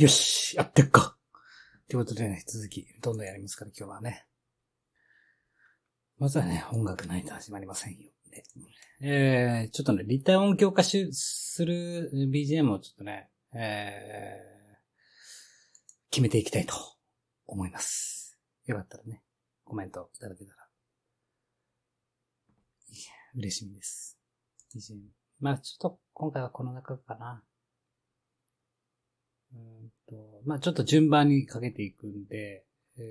よしやってっかということでね、続き、どんどんやりますから、今日はね。まずはね、音楽ないと始まりませんよ。ね、えー、ちょっとね、立体音響化しする BGM をちょっとね、えー、決めていきたいと思います。よかったらね、コメントいただけたら、嬉しみです。BGM。まあちょっと今回はこの中かな。うんと、まあちょっと順番にかけていくんで、え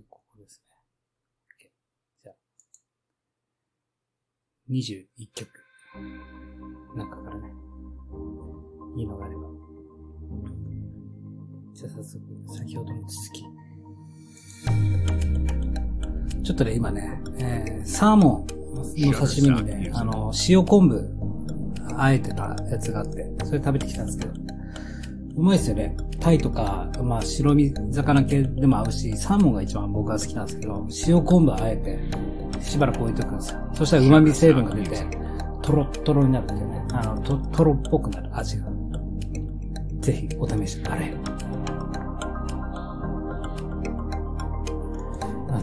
ー、ここですね。OK。じゃあ、21曲。中からね、いいのがあれば。じゃあ早速、先ほどの続き。ちょっとね、今ね、えー、サーモンの刺身にね、あの、塩昆布、あえてたやつがあって、それ食べてきたんですけど、うまいですよね。タイとか、まあ白身魚系でも合うし、サーモンが一番僕が好きなんですけど、塩昆布あえて、しばらく置いとくんですよ。そしたら旨味成分が出て、トロットロになるっていうね。あの、と、トロっぽくなる味が。ぜひお試しあれ。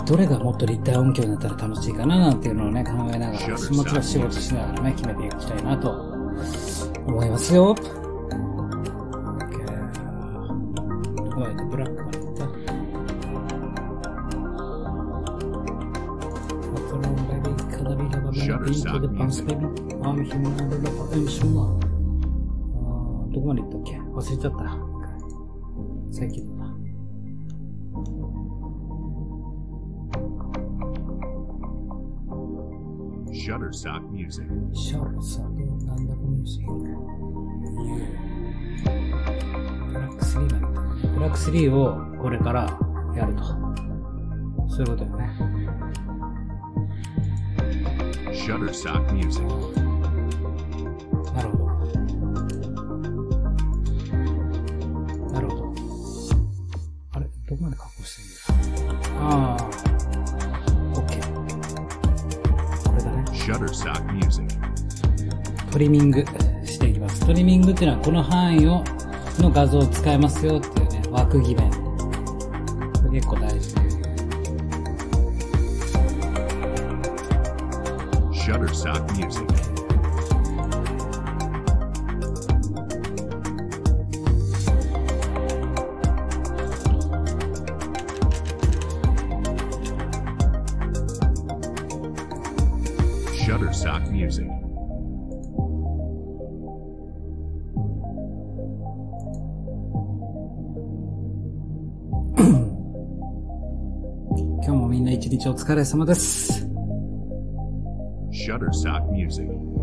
どれがもっと立体音響になったら楽しいかななんていうのをね、考えながら、もちろん仕事しながらね、決めていきたいなと思いますよ。どこまで行ったっけ？忘れちゃった。最近だ。Shutterstock Music. Shutterstock なんだこのミュージック。ブラック3までブラック3をこれからやると。そういうことよね。Shutterstock Music なるほど。なるほど。あれ？どこまで加工してんだよ？ああ。OK。これだね。Shutterstock Music トリミングしていきます。トリミングっていうのはこの範囲をの画像を使えますよっていう枠決め。これ結構大事で。Shutterstock Music Shutterstock Music 一日お疲れ様です。Shutterstock Music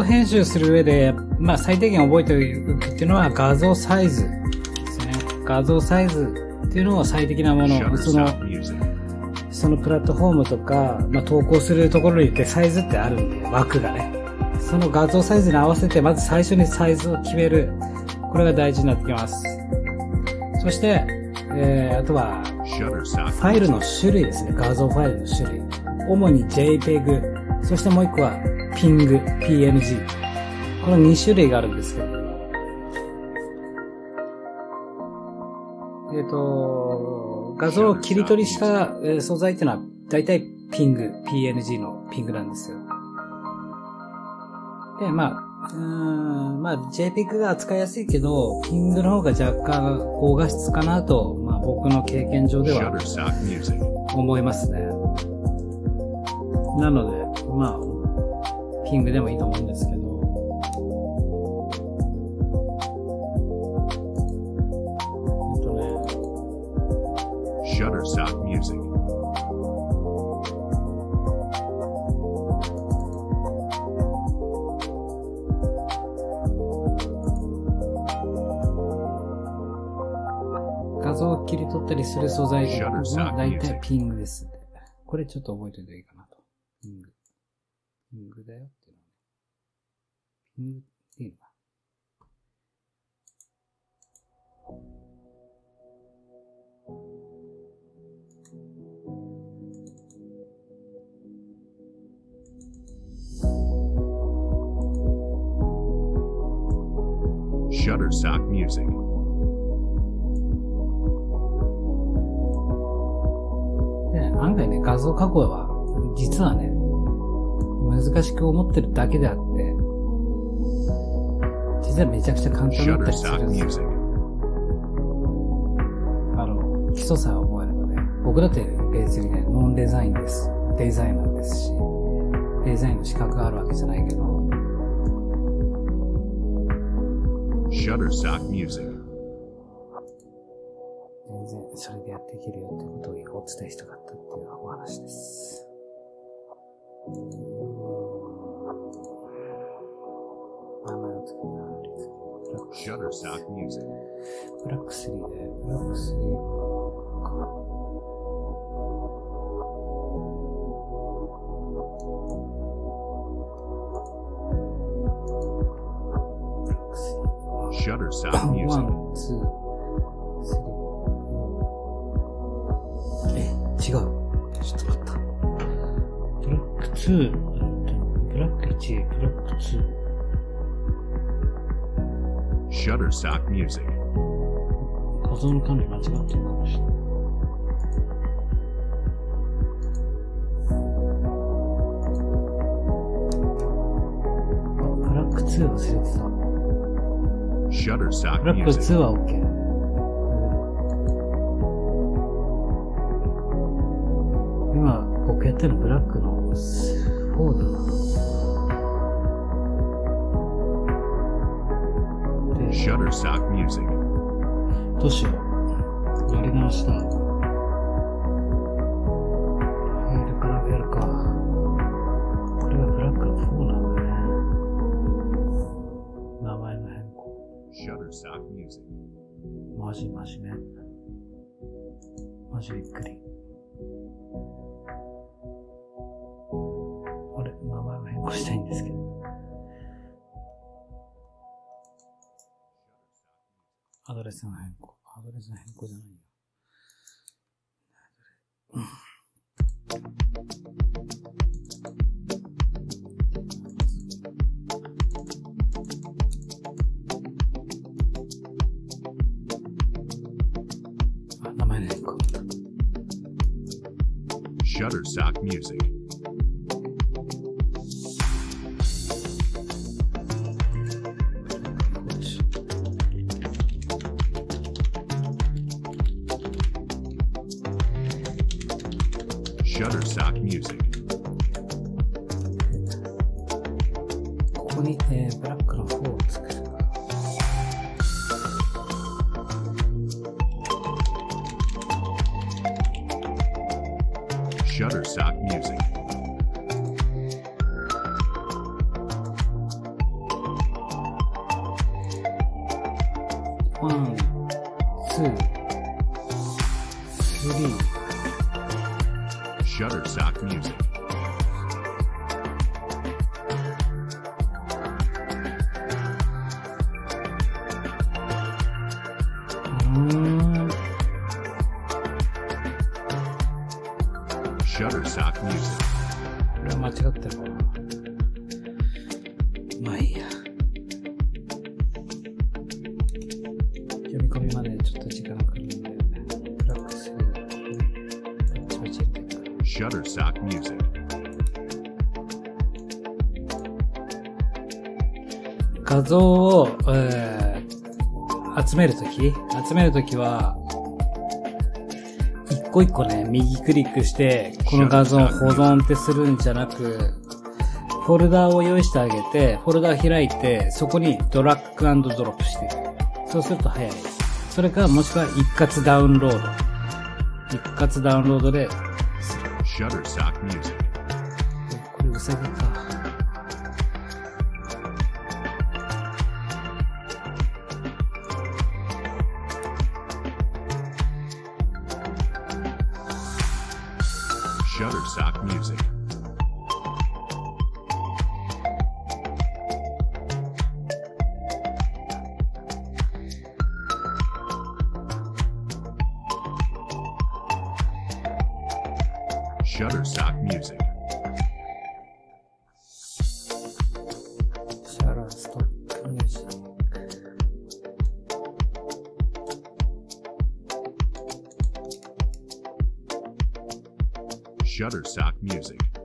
像編集する上で、まあ最低限覚えておくっていうのは画像サイズですね。画像サイズっていうのは最適なもの。その、そのプラットフォームとか、まあ投稿するところに行ってサイズってあるんで、枠がね。その画像サイズに合わせて、まず最初にサイズを決める。これが大事になってきます。そして、えー、あとは、ファイルの種類ですね。画像ファイルの種類。主に JPEG、そしてもう一個は PNG、PNG。この2種類があるんですけど。えっ、ー、と、画像を切り取りした素材っていうのは、大体ピング、PNG の PNG なんですよ。で、まあ、うん、まあ JPEG が扱いやすいけど、ピングの方が若干高画質かなと、まあ僕の経験上では思いますね。なので、まあピングでもいいと思うんですけど。Shutterstock Music. 画像を切り取ったりする素材は Shutterstock 大体ピングです。これちょっと覚えておいていいかなと。ピング。ピングだよっていうのはね。ピングっていうのは。Shutterstock Music. で、案外ね、画像加工は、実はね、難しく思ってるだけであって、実はめちゃくちゃ簡単だったりするんですよ。あの、基礎さえ覚えればね、僕だって別にね、ノンデザインです。デザイナーですし、デザインの資格があるわけじゃないけど、Shutterstock Music. 全然それでやっていけるよってことをお伝えしたかったっていうお話です。Shutterstock Music. ブラック3で、ブラック3は、ブラック3。 Shutterstock Music. ワン、ツー、スリー。え、違う。ちょっと待った。ブラック2、Shutterstock Music. 画像の管理間違ってるかもしれない。あ、ブラック2忘れてた。Shutterstock ック Music. 2は OK。今、僕やってるのブラックの4だな。Shutterstock Music. どうしよう。やり直した。Політи брак крохот. Shutterstock 集めるときは、一個一個ね、右クリックして、この画像を保存ってするんじゃなく、フォルダーを用意してあげて、フォルダー開いて、そこにドラッグアンドドロップしていく。そうすると早い。それか、もしくは一括ダウンロード。一括ダウンロードで、Shutterstock Music. Shutterstock Music. Shutterstock Music. Shutterstock Music.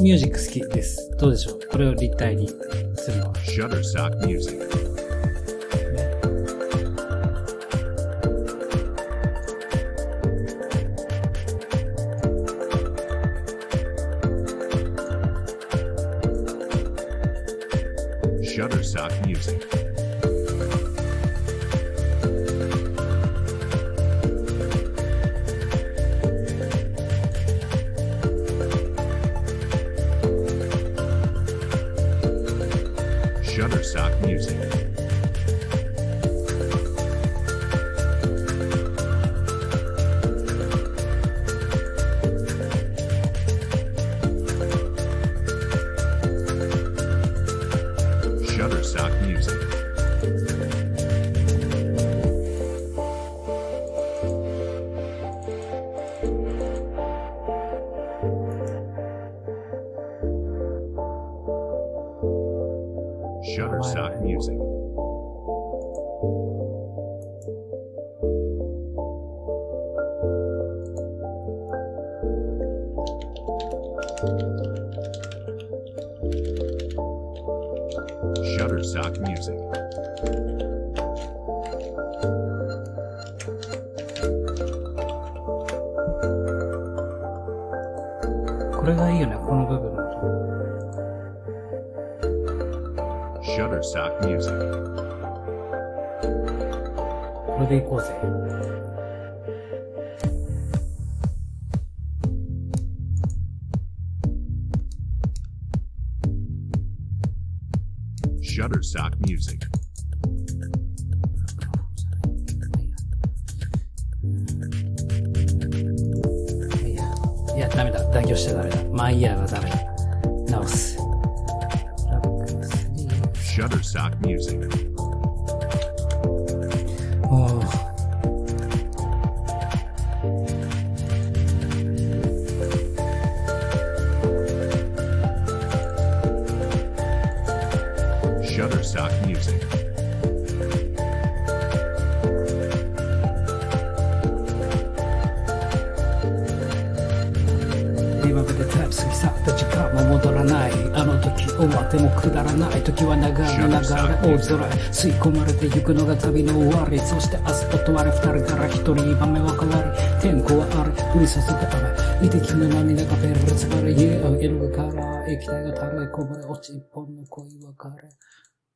ミュージック好きです。どうでしょうこれを立体にするのは。Shutterstock Music. Shutterstock Music. シャ Shutterstock Music. シャ Shutterstock Music. Shutterstock Music. これでいこうぜ。 Shutterstock Music. 空吸い込まれてゆくのが旅の終わり。そして明日と我々二人から一人場面は変わり。天候は荒れ。降り注ぐ雨遺滴の涙がペルツバレ家を色がから液体が垂れこぼれ落ち一本の恋は枯れ。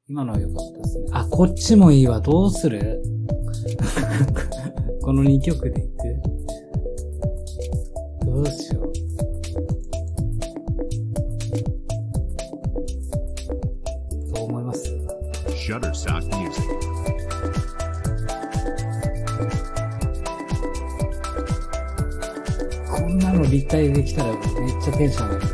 今のは良かったですね。あ、こっちもいいわ。どうする？この2曲でいくどうしよ。う。Shutterstock Music.「こんなの立体できたらめっちゃテンション上がる」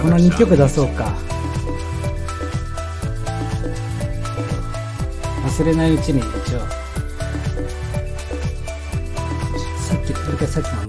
この2曲出そうか忘れないうちに一応さっきこれかさっきの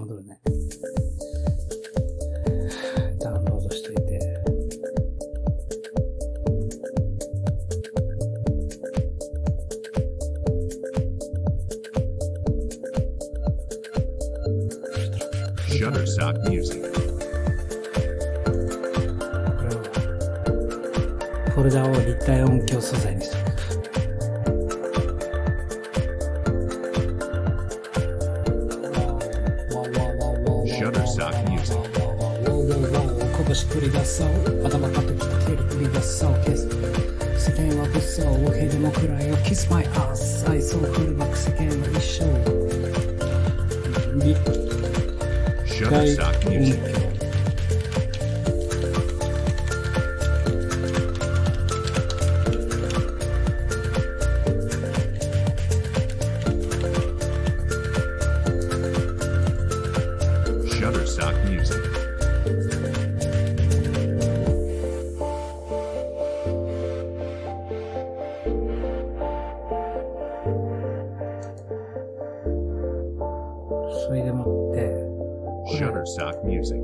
Shutterstock Music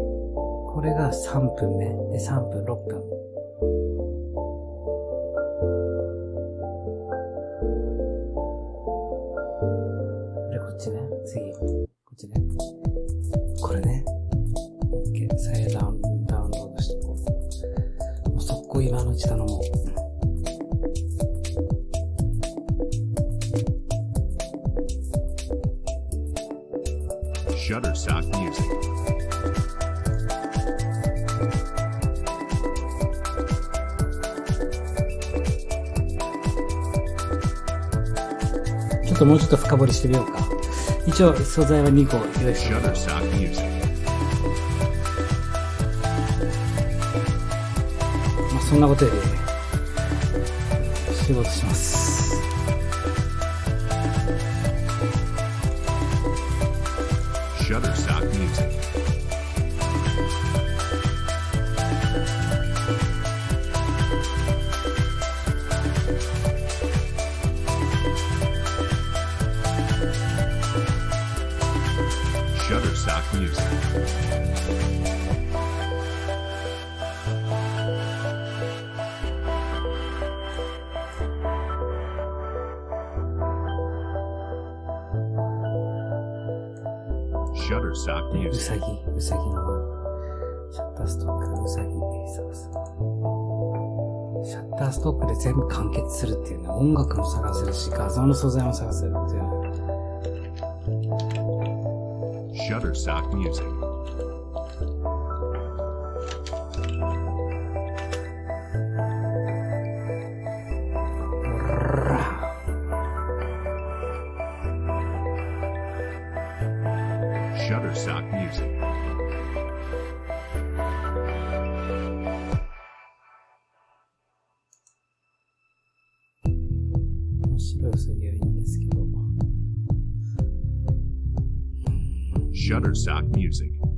これが3分目。で、3分、6分。ともうちょっと深掘りしてみようか。一応素材は2個。用意してまあそんなことより仕事します。Shutterstock music. Shutterstock music. Shutterstock Music.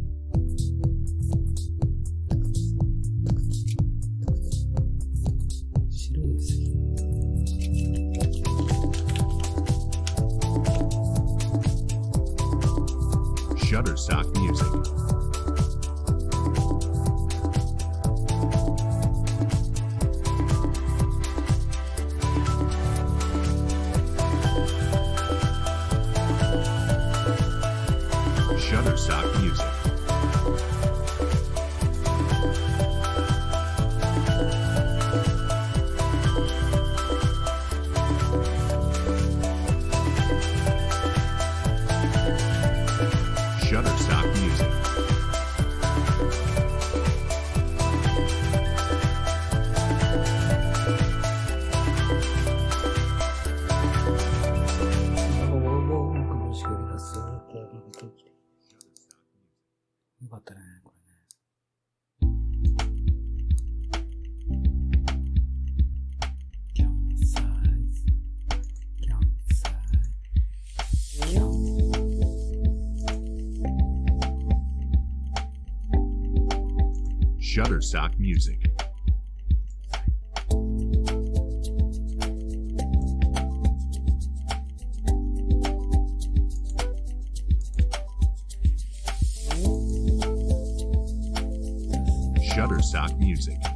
Cybersock Music.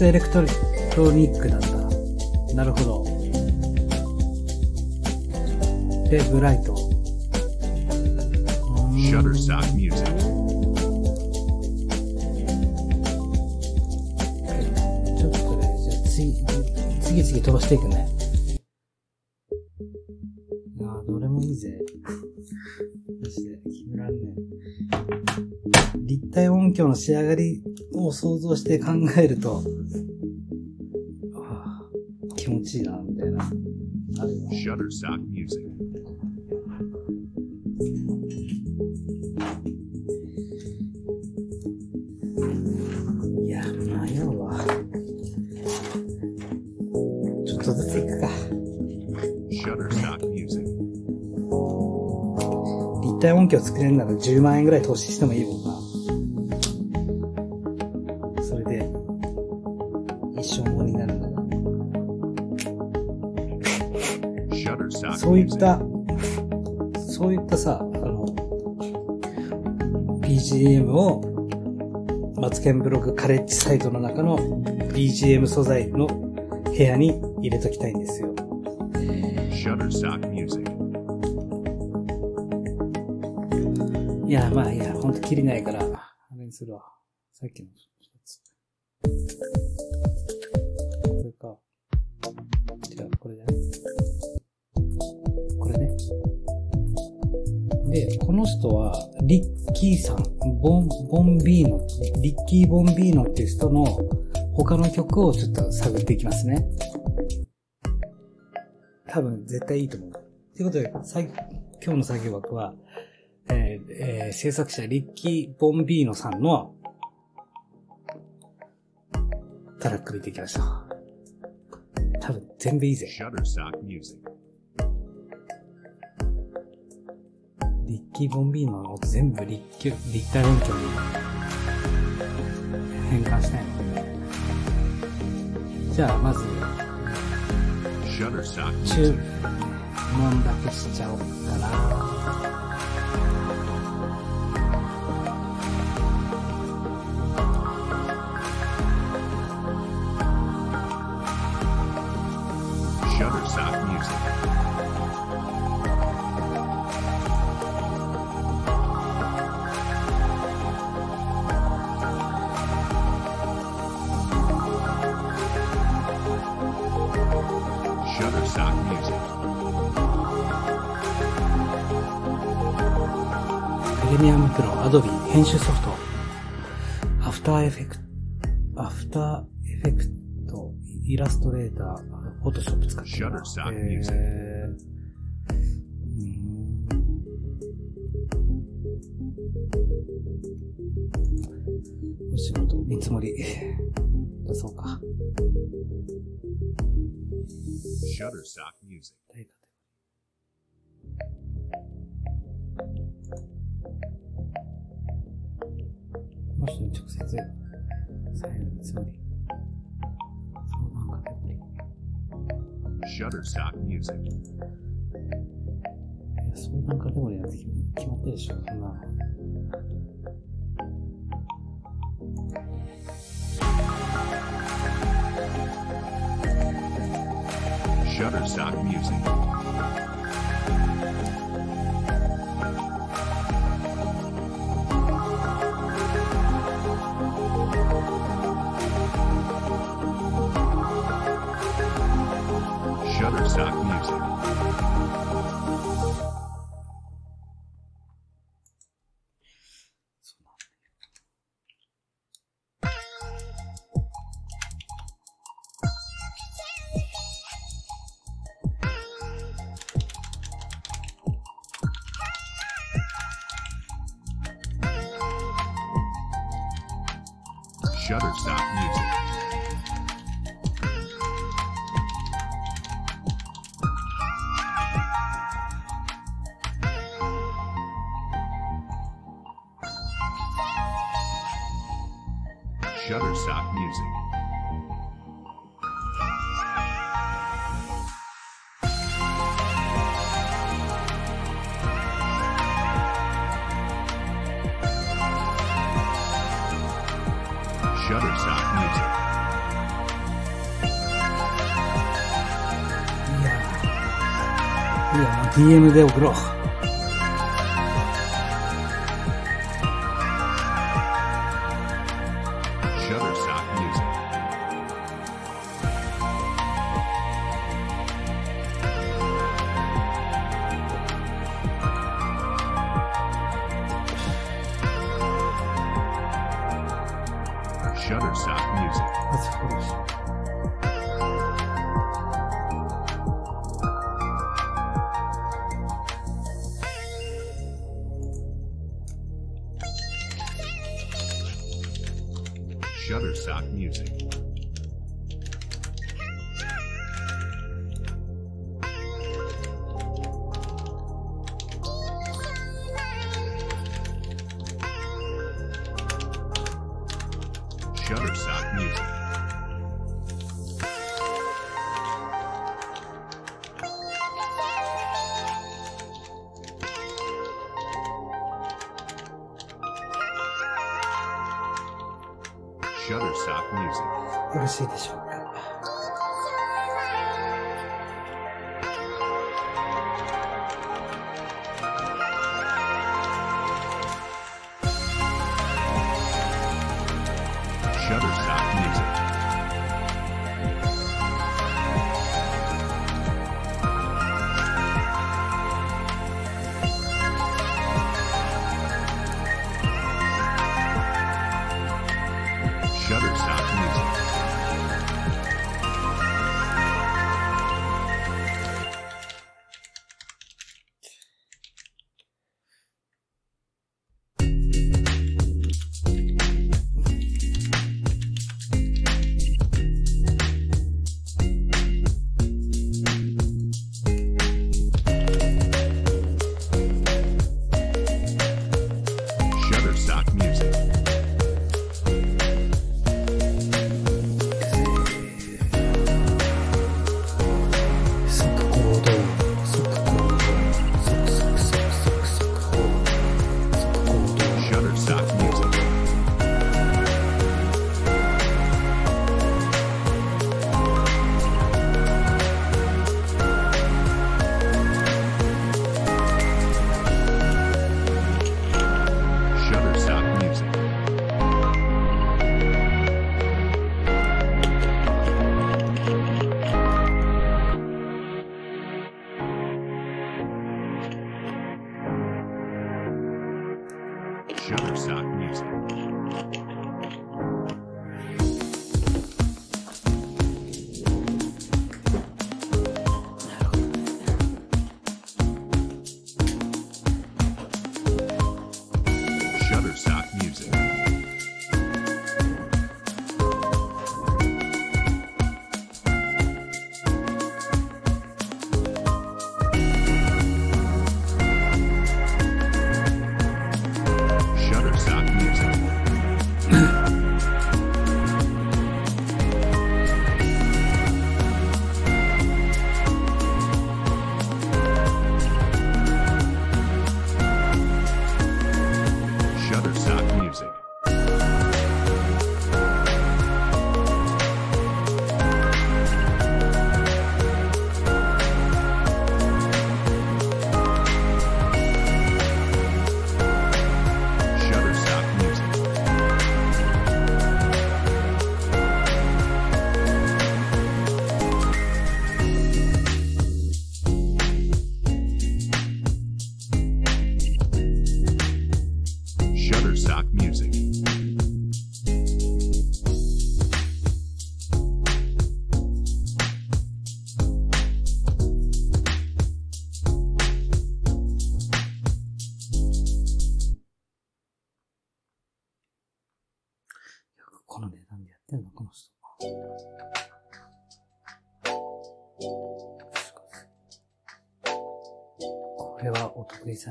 スエレクトロニックなんだ。なるほど。で、ブライト。想像して考えると、ああ気持ちいいな、みたいな。あるよ。Shutterstock Music. いや、迷うわ。ちょっとずついくか。Shutterstock Music. 立体音響作れるなら10万円ぐらい投資してもいいもんな。そういっ.た、そういったさ、あの、BGM を、マツケンブログカレッジサイトの中の BGM 素材の部屋に入れときたいんですよ。Shutterstock Music. いや、まあいや、ほんと切りないから、あれにするわ。さっきのの人は、リッキーさん、ボン、ボンビーノ、リッキー・ボンビーノっていう人の他の曲をちょっと探っていきますね。多分絶対いいと思う。ということで、さい今日の作業枠は、えーえー制作者リッキー・ボンビーノさんのトラック見ていきましょう。多分全部いいぜ。Shutterstock Music. リッキー・ボンビーノの音全部立体立体音響に変換したいので。じゃあ、まず、注.文だけしちゃおうかな。シャッターストックミュージップレミアムプロ、アドビ編集ソフト、アフターエフェクト、アフターエフェクト、イラストレーター、フォトショップ使ってるな。Shutterstock え Music. ーうーん。お仕事、見積もり、シャッターストックミュージッ大家この人に直接、最後の見積もり。相談カテゴリー。クシャッターストックミュージックいや、相談カテゴリーなんて決まってるでしょ、そんな。Shutterstock Music. Shutterstock Music. Shutterstock Music. Shutterstock Music. Yeah. Yeah, DM de Groch. Shutter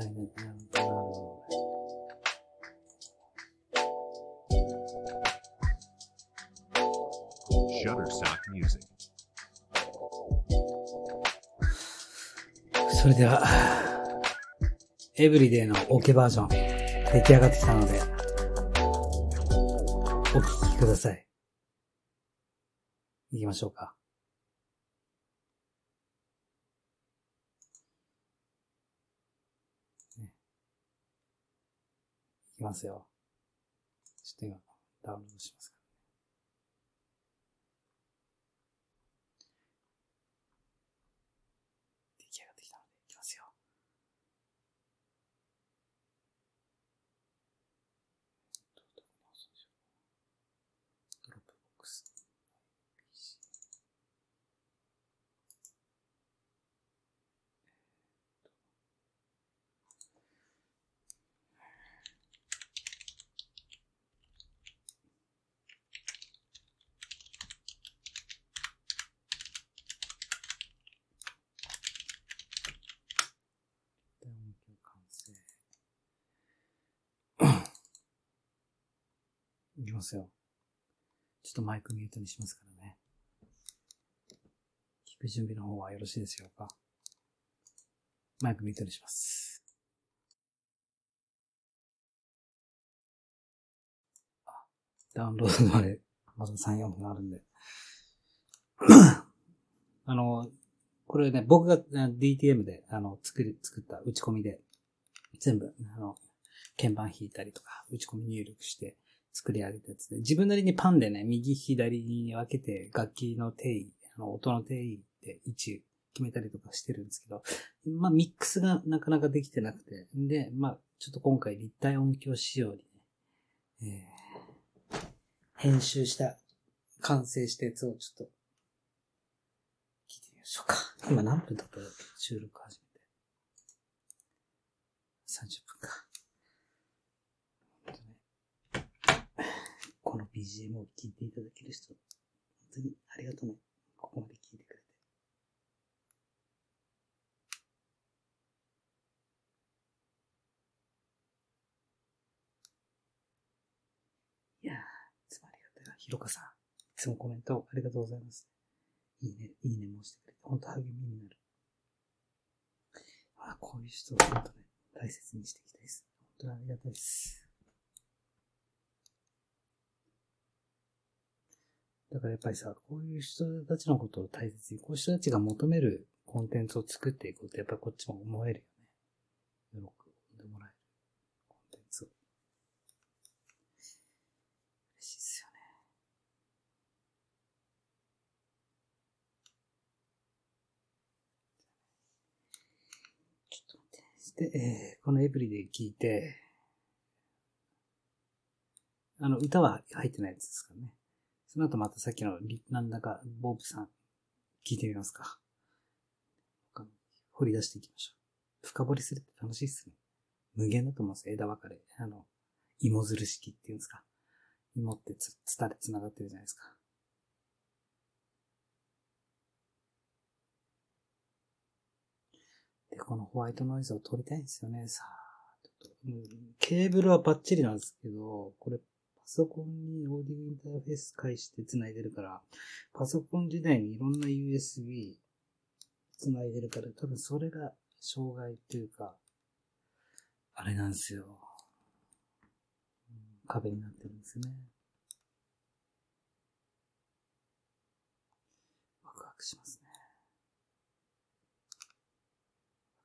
お得意さんにななるほどね。Shutterstock Music. それでは、エブリデイのオケバージョン、出来上がってきたので、お聞きください。行きましょうか。きますよ。ちょっと今、ダウンロードしますからね。出来上がってきたので、いきますよ。どどこに押すんでしょうドロップボックス。PC で音響完成。いきますよ。ちょっとマイクミュートにしますからね。聞く準備の方はよろしいでしょうか？マイクミュートにします。あダウンロードまでまだ3、4分あるんで。あの、これね、僕が DTM で、あの、作り、作った打ち込みで、全部、あの、鍵盤弾いたりとか、打ち込み入力して作り上げたやつで、自分なりにパンでね、右左に分けて楽器の定位、あの、音の定位で位置決めたりとかしてるんですけど、まあ、ミックスがなかなかできてなくて、で、まあ、ちょっと今回立体音響仕様にね、えー、編集した、完成したやつをちょっと、聞いてみましょうか。今何分だった収録始めて。30分か。本当ね、この BGM を聞いていただける人、本当にありがとうね。ここまで聞いてくれて。いやー、いつもありがたい。ひろかさん、いつもコメントありがとうございます。いいね、いいねもしてくれて、本当励みになる。あ、こういう人を本当ね、大切にしていきたいです。本当にありがたいです。だからやっぱりさ、こういう人たちのことを大切に、こういう人たちが求めるコンテンツを作っていこうと、やっぱりこっちも思えるよね。喜んでもらえるコンテンツを。嬉しいっすよね。ちょっと待って。で、えーこのエブリで聞いて、あの、歌は入ってないやつですからね。その後またさっきのリ、なんだか、ボブさん、聞いてみますか。掘り出していきましょう。深掘りするって楽しいっすね。無限だと思うんですよ。枝分かれ。あの、芋づる式っていうんですか。芋ってつ、つたで繋がってるじゃないですか。で、このホワイトノイズを取りたいんですよね。さあ、ちょっと、うんケーブルはバッチリなんですけど、これ、ソコンにオーディオインターフェース介して繋いでるから、パソコン時代にいろんな USB 繋いでるから、多分それが障害っていうか、あれなんですよ。壁になってるんですね。ワクワクしますね。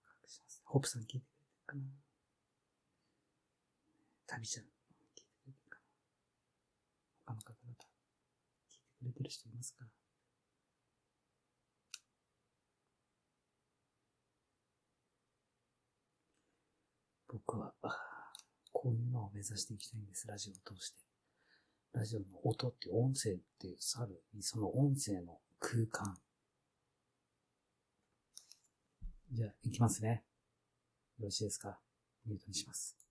ワクワクします。ホップさん聞いてくれてるかな？旅ちゃん、聞いてくれてるかな他の方々、聞いてくれてる人いますか？僕は、こういうのを目指していきたいんです、ラジオを通して。ラジオの音って音声っていうさるに、その音声の空間。じゃあ、いきますね。よろしいですか？ミュートにします。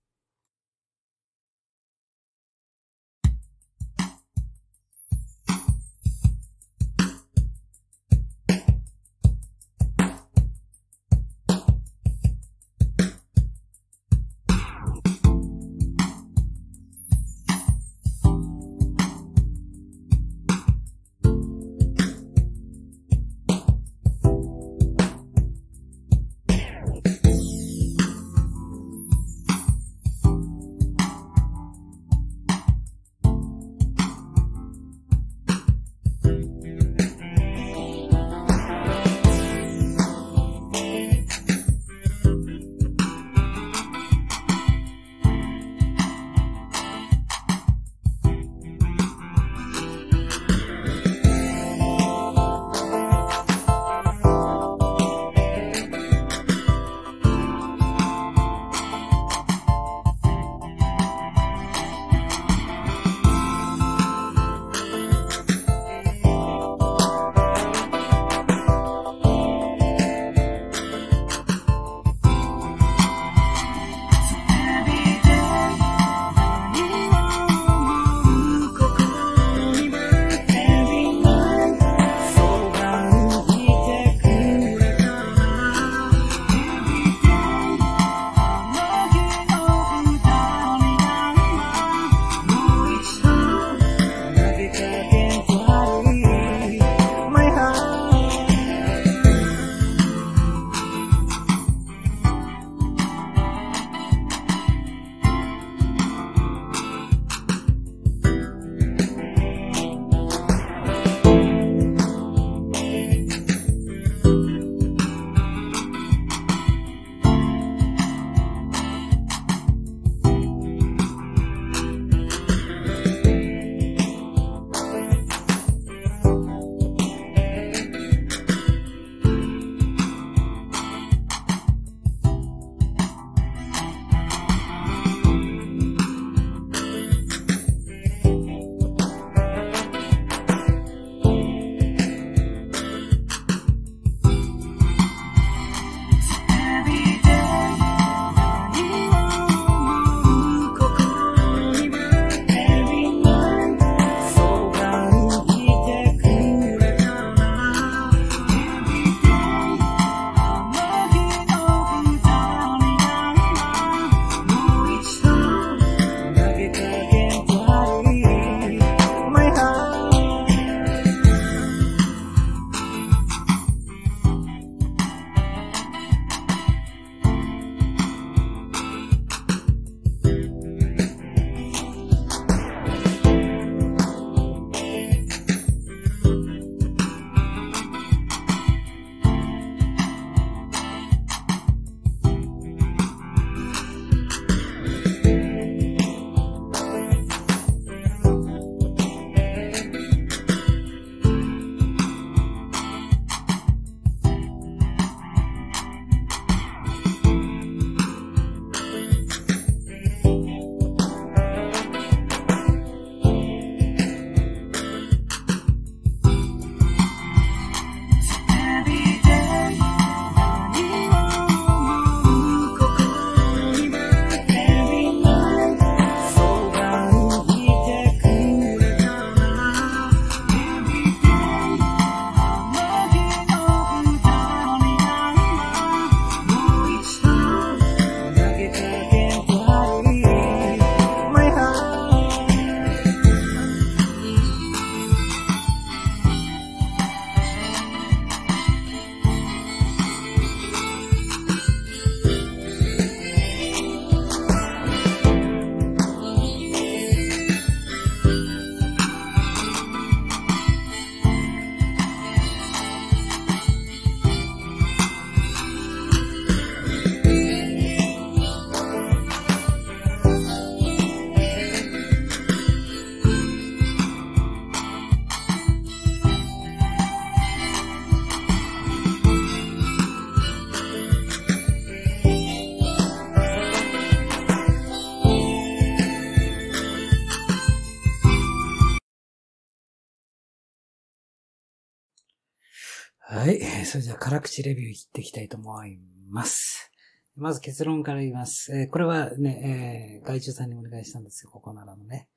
それじゃあ、辛口レビューいっていきたいと思います。まず結論から言います。えーこれはね、えー外注さんにお願いしたんですよ、ここならのね。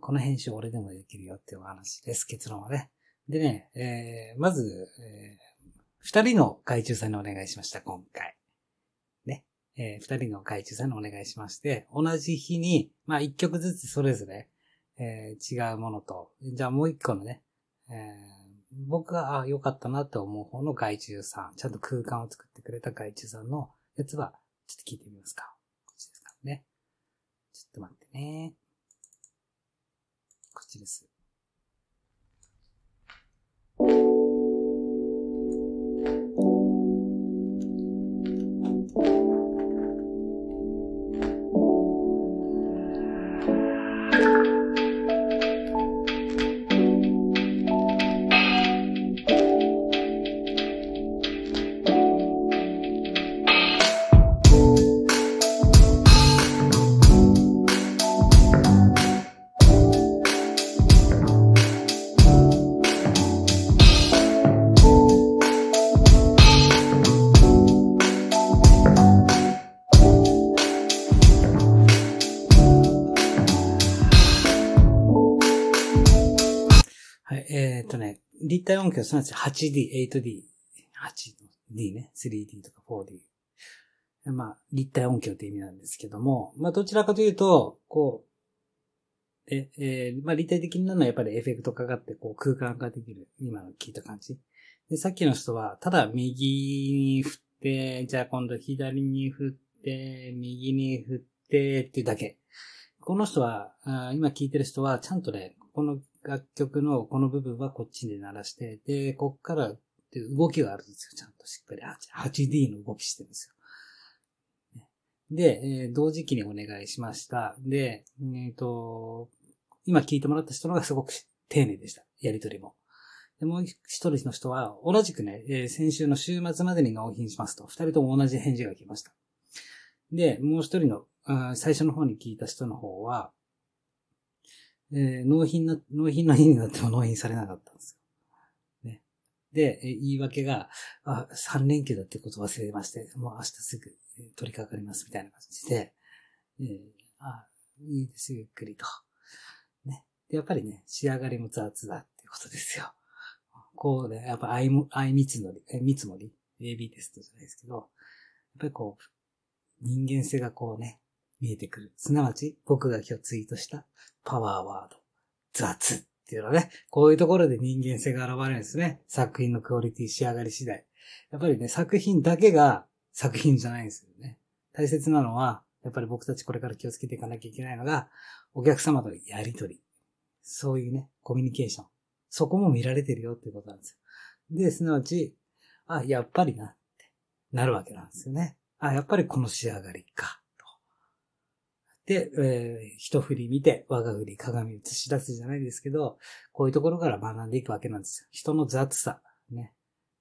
この編集俺でもできるよっていうお話です、結論はね。でね、えーまず、え二人の外注さんにお願いしました、今回。ね。え二人の外注さんにお願いしまして、同じ日に、まあ一曲ずつそれぞれ、え違うものと、じゃあもう一個のね、え僕が、あ、良かったなと思う方の外注さん、ちゃんと空間を作ってくれた外注さんのやつは、ちょっと聞いてみますか。こっちですかね。ちょっと待ってね。こっちです。体音響すなわち 8D、8D、8D ね、3D とか 4D。まあ、立体音響って意味なんですけども、まあ、どちらかというと、こう、え、えーまあ、立体的なのはやっぱりエフェクトかかって、こう、空間ができる。今の聞いた感じ。で、さっきの人は、ただ右に振って、じゃあ今度左に振って、右に振ってっていうだけ。この人は、あ今聞いてる人は、ちゃんとね、この楽曲のこの部分はこっちで鳴らして、で、こっからって動きがあるんですよ。ちゃんとしっかり 8D の動きしてるんですよ。で、えー同時期にお願いしました。で、えっ、と、今聞いてもらった人のがすごく丁寧でした。やりとりも。で、もう一人の人は、同じくね、えー先週の週末までに納品しますと、二人とも同じ返事が来ました。で、もう一人の、最初の方に聞いた人の方は、えー納品な、納品の日になっても納品されなかったんですよ。ね。で、えー言い訳が、あ、3連休だってこと忘れまして、もう明日すぐ取り掛かりますみたいな感じで、えーあ、いいです、ゆっくりと。ね。で、やっぱりね、仕上がりも雑だっていうことですよ。こうね、やっぱ愛も、愛見積もり、え見積もり、AB テストじゃないですけど、やっぱりこう、人間性がこうね、見えてくる。すなわち、僕が今日ツイートしたパワーワード、雑っていうのはね、こういうところで人間性が現れるんですね。作品のクオリティ仕上がり次第。やっぱりね、作品だけが作品じゃないんですよね。大切なのは、やっぱり僕たちこれから気をつけていかなきゃいけないのが、お客様とのやりとり。そういうね、コミュニケーション。そこも見られてるよっていうことなんですよ。で、すなわち、あ、やっぱりなってなるわけなんですよね。あ、やっぱりこの仕上がりか、で、えー一振り見て、我が振り鏡映し出すじゃないですけど、こういうところから学んでいくわけなんですよ。人の雑さ、ね。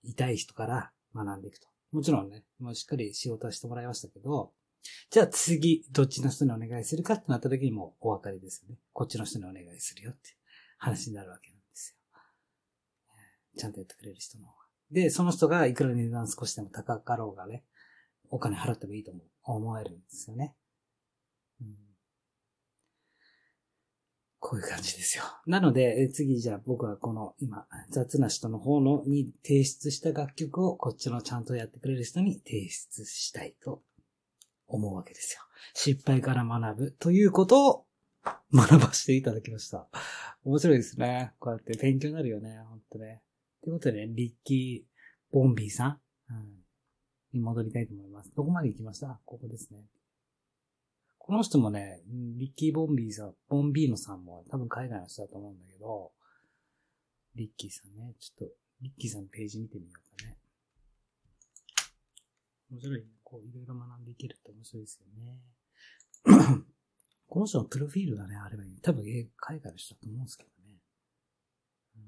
痛い人から学んでいくと。もちろんね、もうしっかり仕事はしてもらいましたけど、じゃあ次、どっちの人にお願いするかってなった時にもお分かりですよね。こっちの人にお願いするよって話になるわけなんですよ。ちゃんとやってくれる人の方が。で、その人がいくら値段少しでも高かろうがね、お金払ってもいいと思う思えるんですよね。うんこういう感じですよ。なので、次じゃあ僕はこの今、雑な人の方のに提出した楽曲をこっちのちゃんとやってくれる人に提出したいと思うわけですよ。失敗から学ぶということを学ばせていただきました。面白いですね。こうやって勉強になるよね。ほんとね。ということでね、リッキー・ボンビーさん、うん、に戻りたいと思います。どこまで行きました？ここですね。この人もね、リッキー・ボンビーさん、ボンビーノさんも多分海外の人だと思うんだけど、リッキーさんね、ちょっと、リッキーさんのページ見てみようかね。面白いね。こう、いろいろ学んでいけるって面白いですよね。この人のプロフィールがね、あればいい。多分、海外の人だと思うんですけどね。うん。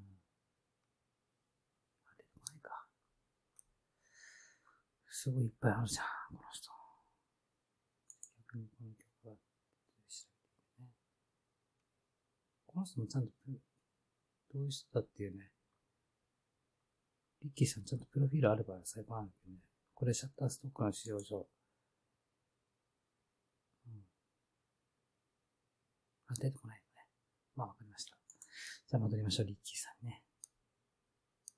あれ、前か。すごいいっぱいあるじゃん、この人。逆にこの曲は、調べてね。この人もちゃんと、どういう人だっていうね。リッキーさんちゃんとプロフィールあれば最高なんだけどね。これシャッターストックの使用上。うん。あ、出てこないよね。まあわかりました。じゃあ戻りましょう、リッキーさんね。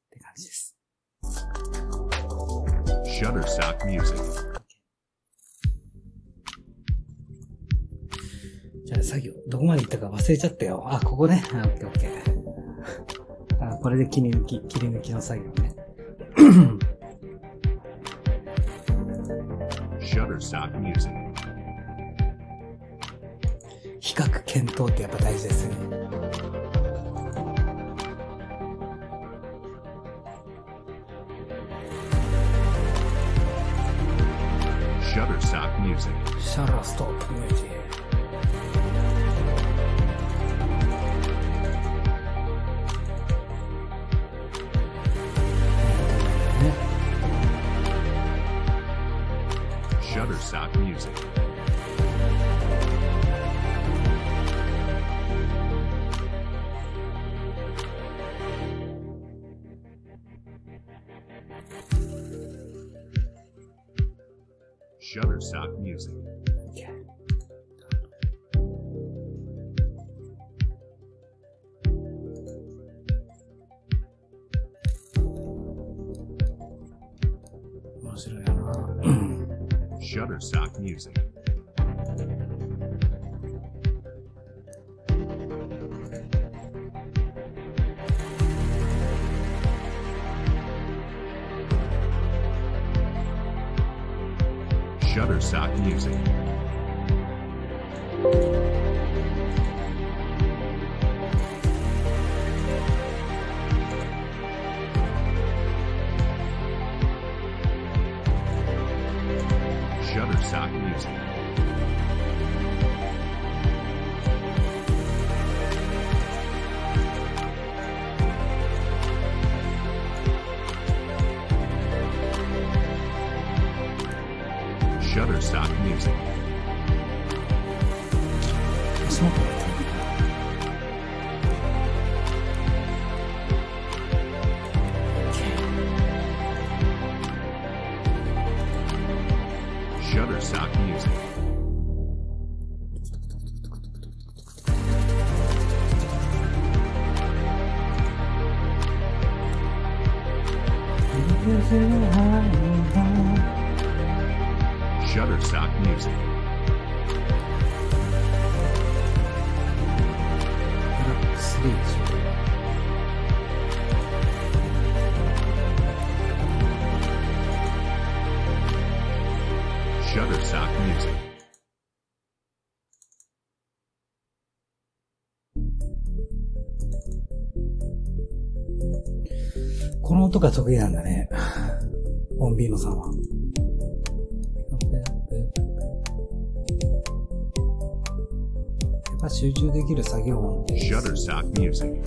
って感じです。Shutterstock Music. じゃあ作業、どこまで行ったか忘れちゃったよ。あ、ここね。あ、オッケーオッケー。あ、これで切り抜き、切り抜きの作業ね。Shutterstock Music. 比較検討ってやっぱ大事ですね。Shutterstock Music. シャ Sock Music. Cover Stock Music. 音が得意なんだね。ボンビーノさんは。やっぱ集中できる作業音って Shutterstock Music.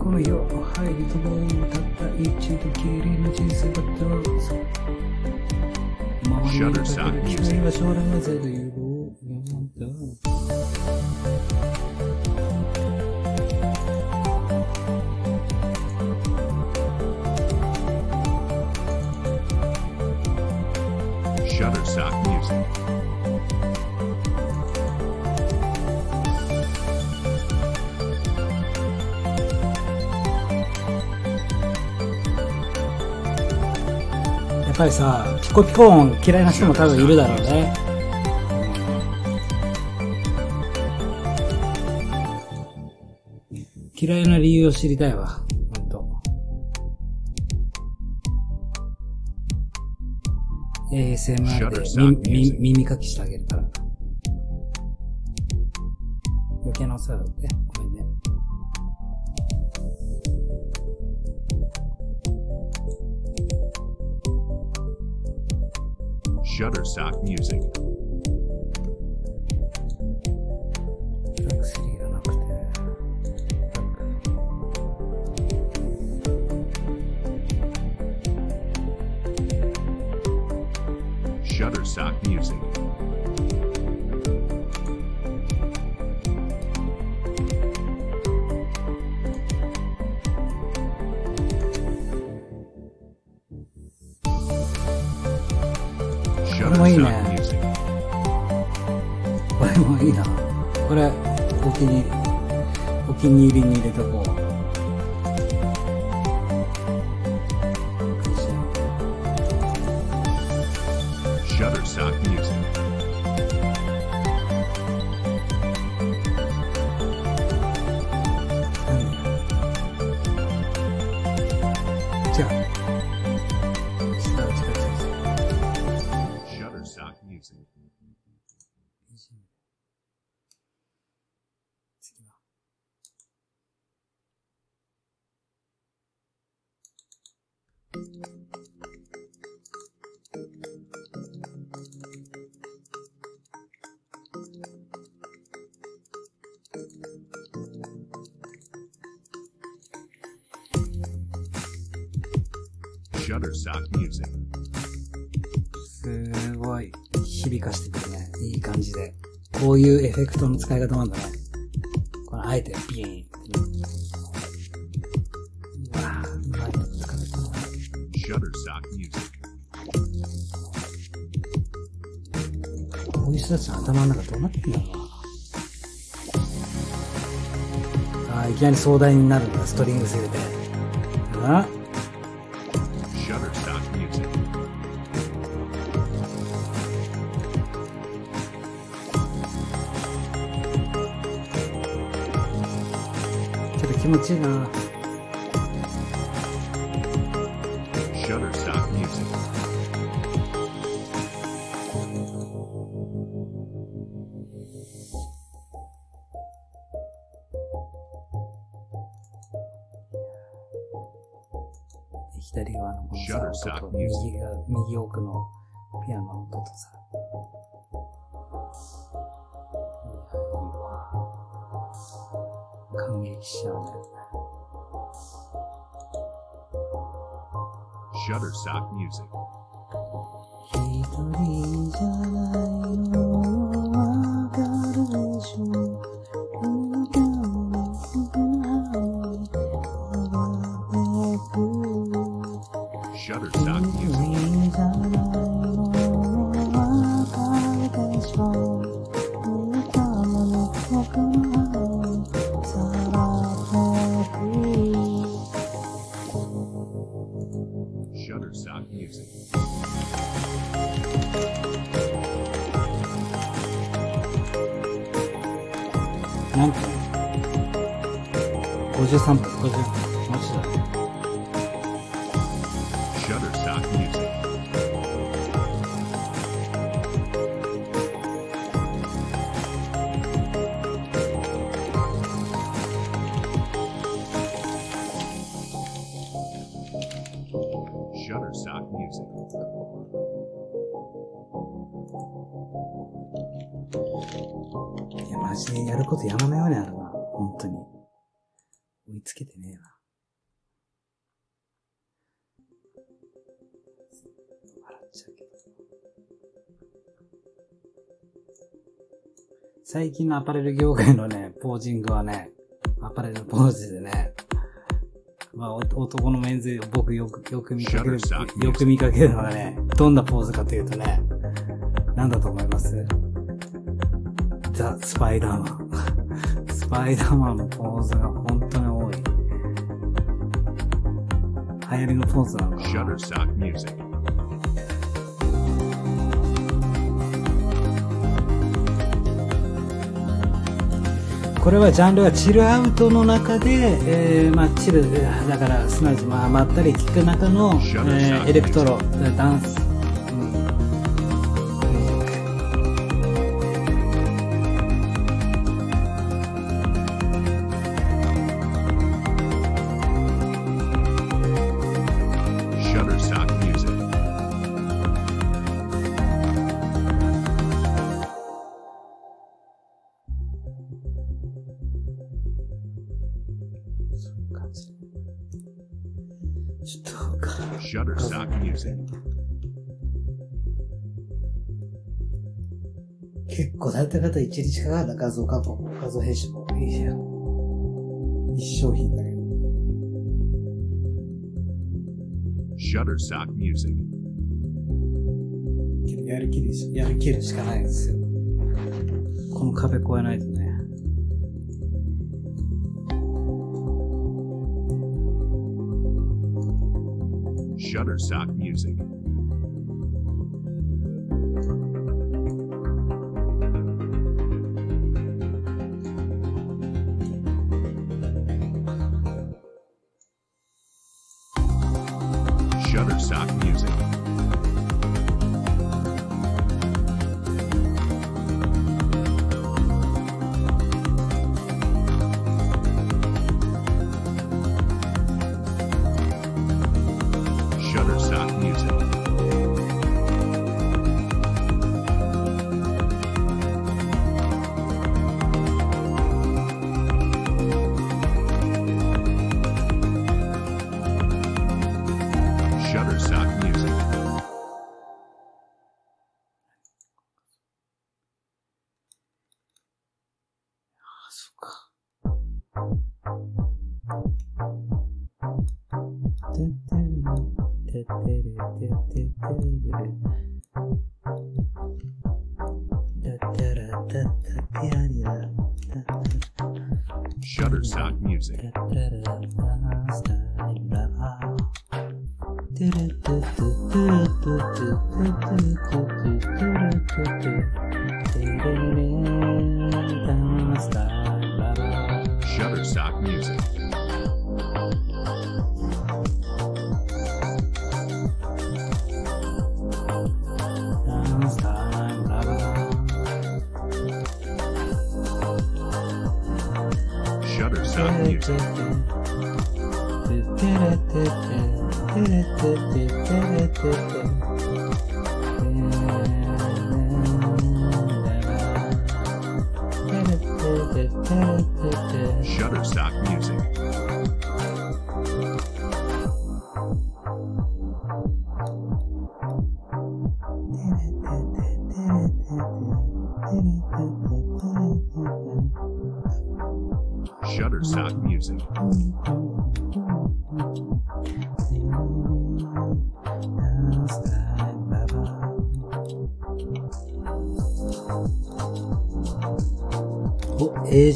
この世入りともたった一度きりの人生だった周りにいるだけで機会は将来はぜとりさ、ピコピコ音嫌いな人も多分いるだろうね。嫌いな理由を知りたいわ。ほんと。ASMR で Music 耳かきしてあげるから。余計なお世話だって。ごめんね。Shutterstock Music. Shutterstock Music. もいいね.これもいいな。これ、お気に、お気に入りに入れとこう。すごい響かしてくるね。いい感じで。こういうエフェクトの使い方もあるんだね。このあえてビーンってね。うわぁ、うまいこういう人たちの頭の中どうなってんだろうな。あーいきなり壮大になるんだ、ストリングス入れて。あけど気 ?53 分、50分。マジ最近のアパレル業界のね、ポージングはね、アパレルポーズでね、まあ、お男のメンズ、僕よく、よく見かけるよく見かけるのがね、どんなポーズかというとね、なんだと思います？ザ・スパイダーマン。スパイダーマンのポーズが本当に多い。流行りのポーズなのかなこれはジャンルはチルアウトの中で、えー、まあチル、だから、すなわち、まあ、まったり聴く中の、えーエレクトロ、ダンス、Shutterstock Music. 結構だいたい方一日かかるな、画像加工、画像編集も。いいや。一商品だけど。Shutterstock Music. やりきるし、やりきるしかないんですよ。この壁越えないとね。Shutterstock Music.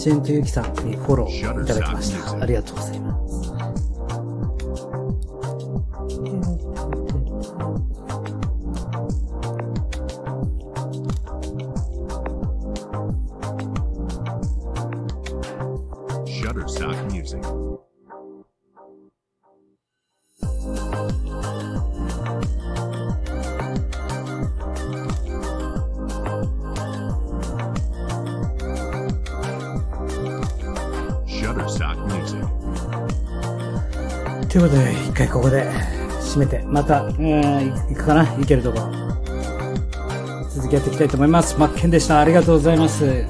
ジェントゆきさんにフォローいただきました。ありがとうございます。こここで締めて、また、うん、いくかな？行けるとこ。続きやっていきたいと思います。マッケンでした。ありがとうございます。